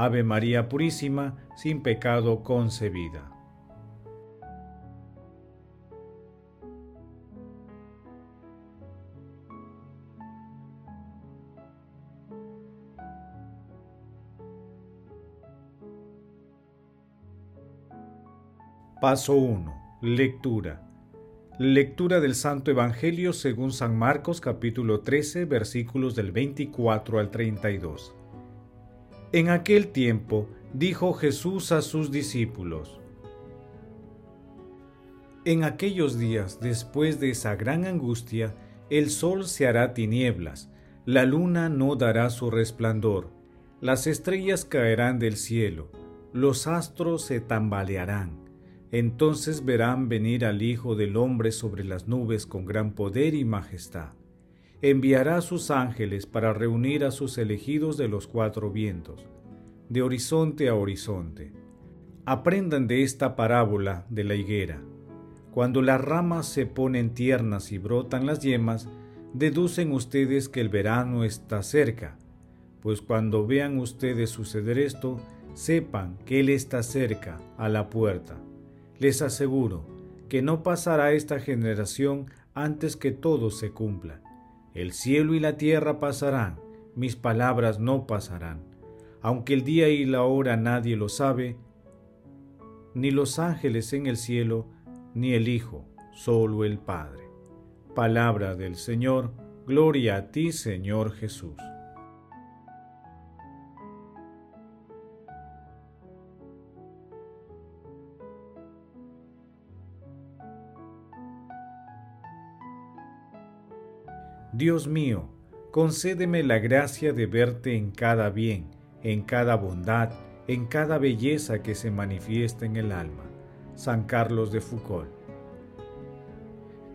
Ave María Purísima, sin pecado concebida. Paso 1. Lectura. Lectura del Santo Evangelio según San Marcos capítulo 13 versículos del 24 al 32. En aquel tiempo dijo Jesús a sus discípulos, En aquellos días, después de esa gran angustia, el sol se hará tinieblas, la luna no dará su resplandor, las estrellas caerán del cielo, los astros se tambalearán entonces verán venir al Hijo del Hombre sobre las nubes con gran poder y majestad. Enviará a sus ángeles para reunir a sus elegidos de los cuatro vientos, de horizonte a horizonte. Aprendan de esta parábola de la higuera. Cuando las ramas se ponen tiernas y brotan las yemas, deducen ustedes que el verano está cerca, pues cuando vean ustedes suceder esto, sepan que Él está cerca, a la puerta. Les aseguro que no pasará esta generación antes que todo se cumpla. El cielo y la tierra pasarán, mis palabras no pasarán. Aunque el día y la hora nadie lo sabe, ni los ángeles en el cielo, ni el Hijo, solo el Padre. Palabra del Señor, gloria a ti Señor Jesús. Dios mío, concédeme la gracia de verte en cada bien, en cada bondad, en cada belleza que se manifiesta en el alma. San Carlos de Foucault.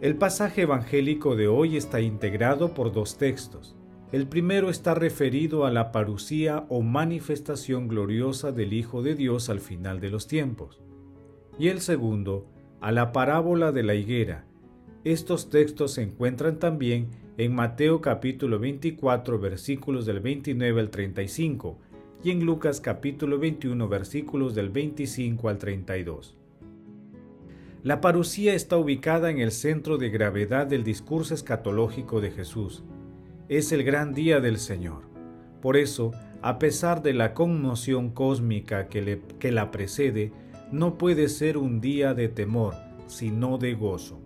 El pasaje evangélico de hoy está integrado por dos textos. El primero está referido a la parucía o manifestación gloriosa del Hijo de Dios al final de los tiempos. Y el segundo, a la parábola de la higuera. Estos textos se encuentran también en Mateo capítulo 24 versículos del 29 al 35 y en Lucas capítulo 21 versículos del 25 al 32. La parucía está ubicada en el centro de gravedad del discurso escatológico de Jesús. Es el gran día del Señor. Por eso, a pesar de la conmoción cósmica que, que la precede, no puede ser un día de temor, sino de gozo.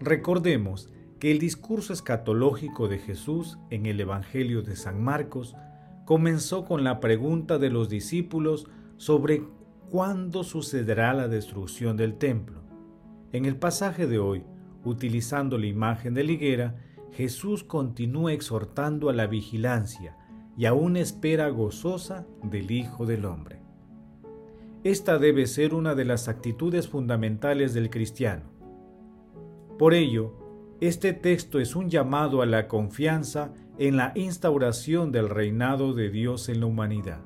Recordemos el discurso escatológico de Jesús en el Evangelio de San Marcos comenzó con la pregunta de los discípulos sobre cuándo sucederá la destrucción del templo. En el pasaje de hoy, utilizando la imagen de la higuera, Jesús continúa exhortando a la vigilancia y a una espera gozosa del Hijo del Hombre. Esta debe ser una de las actitudes fundamentales del cristiano. Por ello, este texto es un llamado a la confianza en la instauración del reinado de Dios en la humanidad.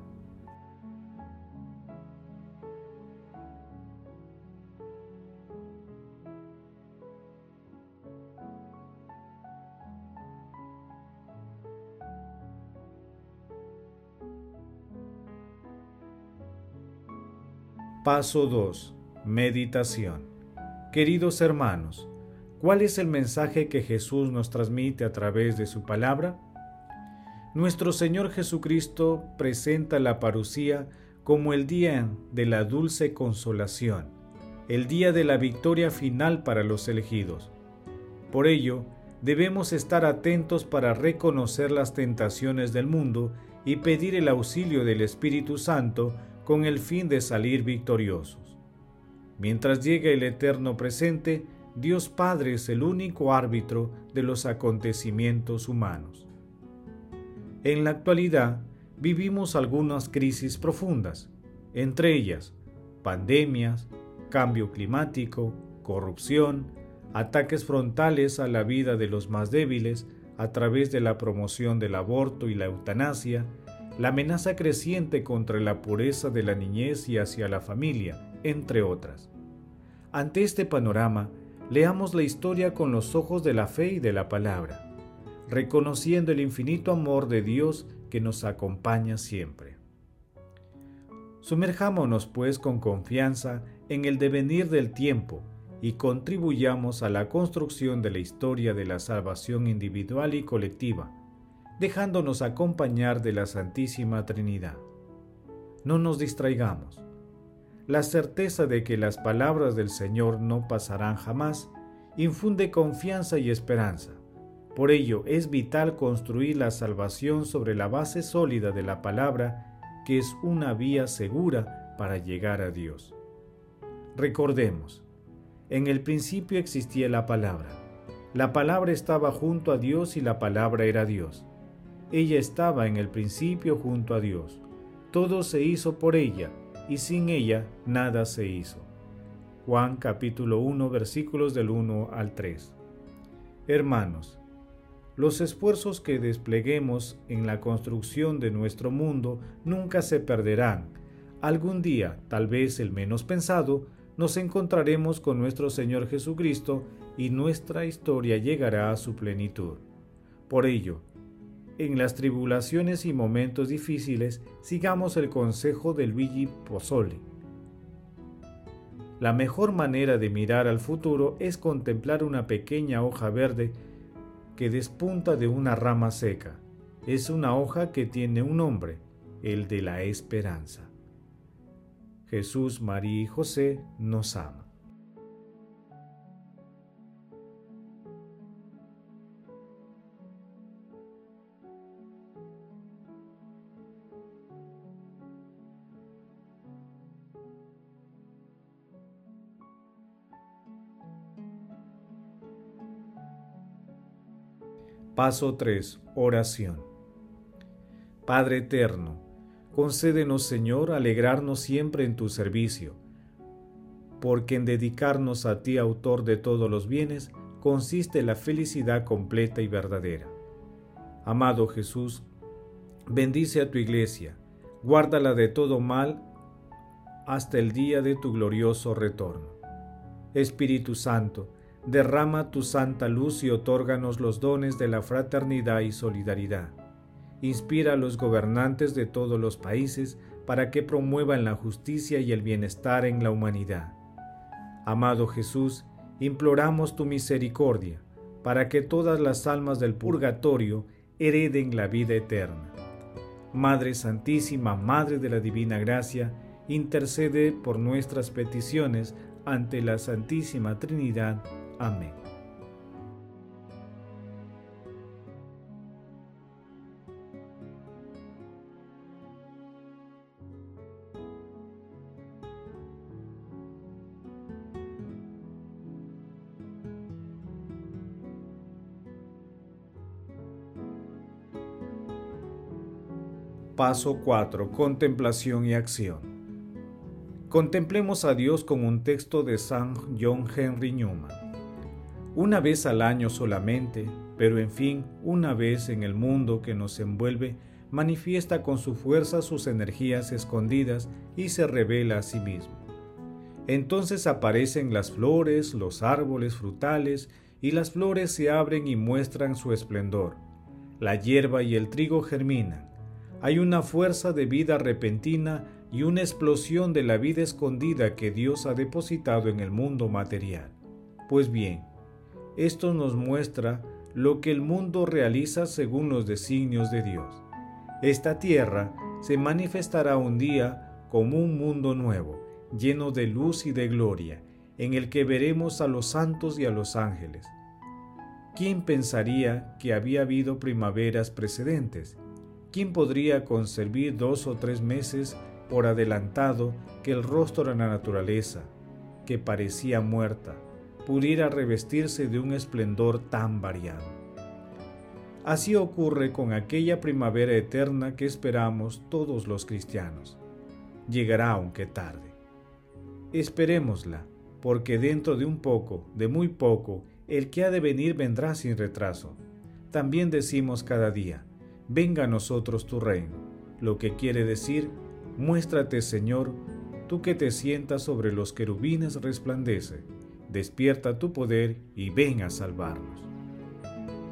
Paso 2. Meditación. Queridos hermanos, ¿Cuál es el mensaje que Jesús nos transmite a través de su palabra? Nuestro Señor Jesucristo presenta la parucía como el día de la dulce consolación, el día de la victoria final para los elegidos. Por ello, debemos estar atentos para reconocer las tentaciones del mundo y pedir el auxilio del Espíritu Santo con el fin de salir victoriosos. Mientras llegue el eterno presente, Dios Padre es el único árbitro de los acontecimientos humanos. En la actualidad vivimos algunas crisis profundas, entre ellas pandemias, cambio climático, corrupción, ataques frontales a la vida de los más débiles a través de la promoción del aborto y la eutanasia, la amenaza creciente contra la pureza de la niñez y hacia la familia, entre otras. Ante este panorama, leamos la historia con los ojos de la fe y de la palabra, reconociendo el infinito amor de Dios que nos acompaña siempre. Sumerjámonos pues con confianza en el devenir del tiempo y contribuyamos a la construcción de la historia de la salvación individual y colectiva, dejándonos acompañar de la Santísima Trinidad. No nos distraigamos. La certeza de que las palabras del Señor no pasarán jamás infunde confianza y esperanza. Por ello es vital construir la salvación sobre la base sólida de la palabra que es una vía segura para llegar a Dios. Recordemos, en el principio existía la palabra. La palabra estaba junto a Dios y la palabra era Dios. Ella estaba en el principio junto a Dios. Todo se hizo por ella, y sin ella nada se hizo. Juan capítulo 1 versículos del 1 al 3. Hermanos, los esfuerzos que despleguemos en la construcción de nuestro mundo nunca se perderán. Algún día, tal vez el menos pensado, nos encontraremos con nuestro Señor Jesucristo y nuestra historia llegará a su plenitud. Por ello, en las tribulaciones y momentos difíciles, sigamos el consejo del Luigi Pozzoli. La mejor manera de mirar al futuro es contemplar una pequeña hoja verde que despunta de una rama seca. Es una hoja que tiene un nombre, el de la esperanza. Jesús, María y José nos ama. Paso 3. Oración. Padre Eterno, concédenos Señor alegrarnos siempre en tu servicio, porque en dedicarnos a ti, autor de todos los bienes, consiste la felicidad completa y verdadera. Amado Jesús, bendice a tu iglesia, guárdala de todo mal hasta el día de tu glorioso retorno. Espíritu Santo, derrama tu santa luz y otórganos los dones de la fraternidad y solidaridad. Inspira a los gobernantes de todos los países para que promuevan la justicia y el bienestar en la humanidad. Amado Jesús, imploramos tu misericordia para que todas las almas del purgatorio hereden la vida eterna. Madre Santísima, Madre de la Divina Gracia, intercede por nuestras peticiones ante la Santísima Trinidad. Amén. Paso 4. Contemplación y acción. Contemplemos a Dios con un texto de San John Henry Newman una vez al año solamente, pero en fin, una vez en el mundo que nos envuelve, manifiesta con su fuerza sus energías escondidas y se revela a sí mismo. Entonces aparecen las flores, los árboles frutales, y las flores se abren y muestran su esplendor. La hierba y el trigo germinan. Hay una fuerza de vida repentina y una explosión de la vida escondida que Dios ha depositado en el mundo material. Pues bien, esto nos muestra lo que el mundo realiza según los designios de Dios. Esta tierra se manifestará un día como un mundo nuevo, lleno de luz y de gloria, en el que veremos a los santos y a los ángeles. ¿Quién pensaría que había habido primaveras precedentes? ¿Quién podría concebir dos o tres meses por adelantado que el rostro de la naturaleza, que parecía muerta, pudiera revestirse de un esplendor tan variado. Así ocurre con aquella primavera eterna que esperamos todos los cristianos. Llegará aunque tarde. esperémosla, porque dentro de un poco, de muy poco, el que ha de venir vendrá sin retraso. También decimos cada día, venga a nosotros tu reino, lo que quiere decir, muéstrate Señor, tú que te sientas sobre los querubines resplandece, despierta tu poder y ven a salvarnos.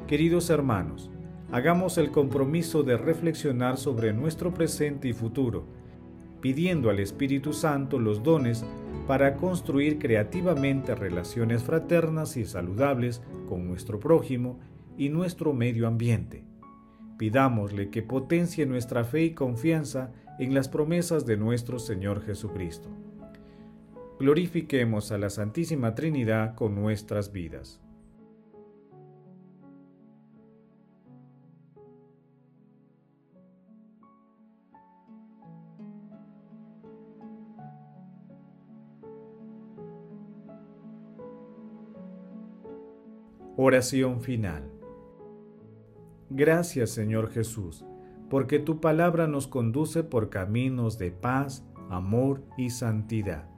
Queridos hermanos, hagamos el compromiso de reflexionar sobre nuestro presente y futuro, pidiendo al Espíritu Santo los dones para construir creativamente relaciones fraternas y saludables con nuestro prójimo y nuestro medio ambiente. Pidámosle que potencie nuestra fe y confianza en las promesas de nuestro Señor Jesucristo. Glorifiquemos a la Santísima Trinidad con nuestras vidas. Oración final. Gracias Señor Jesús, porque tu palabra nos conduce por caminos de paz, amor y santidad.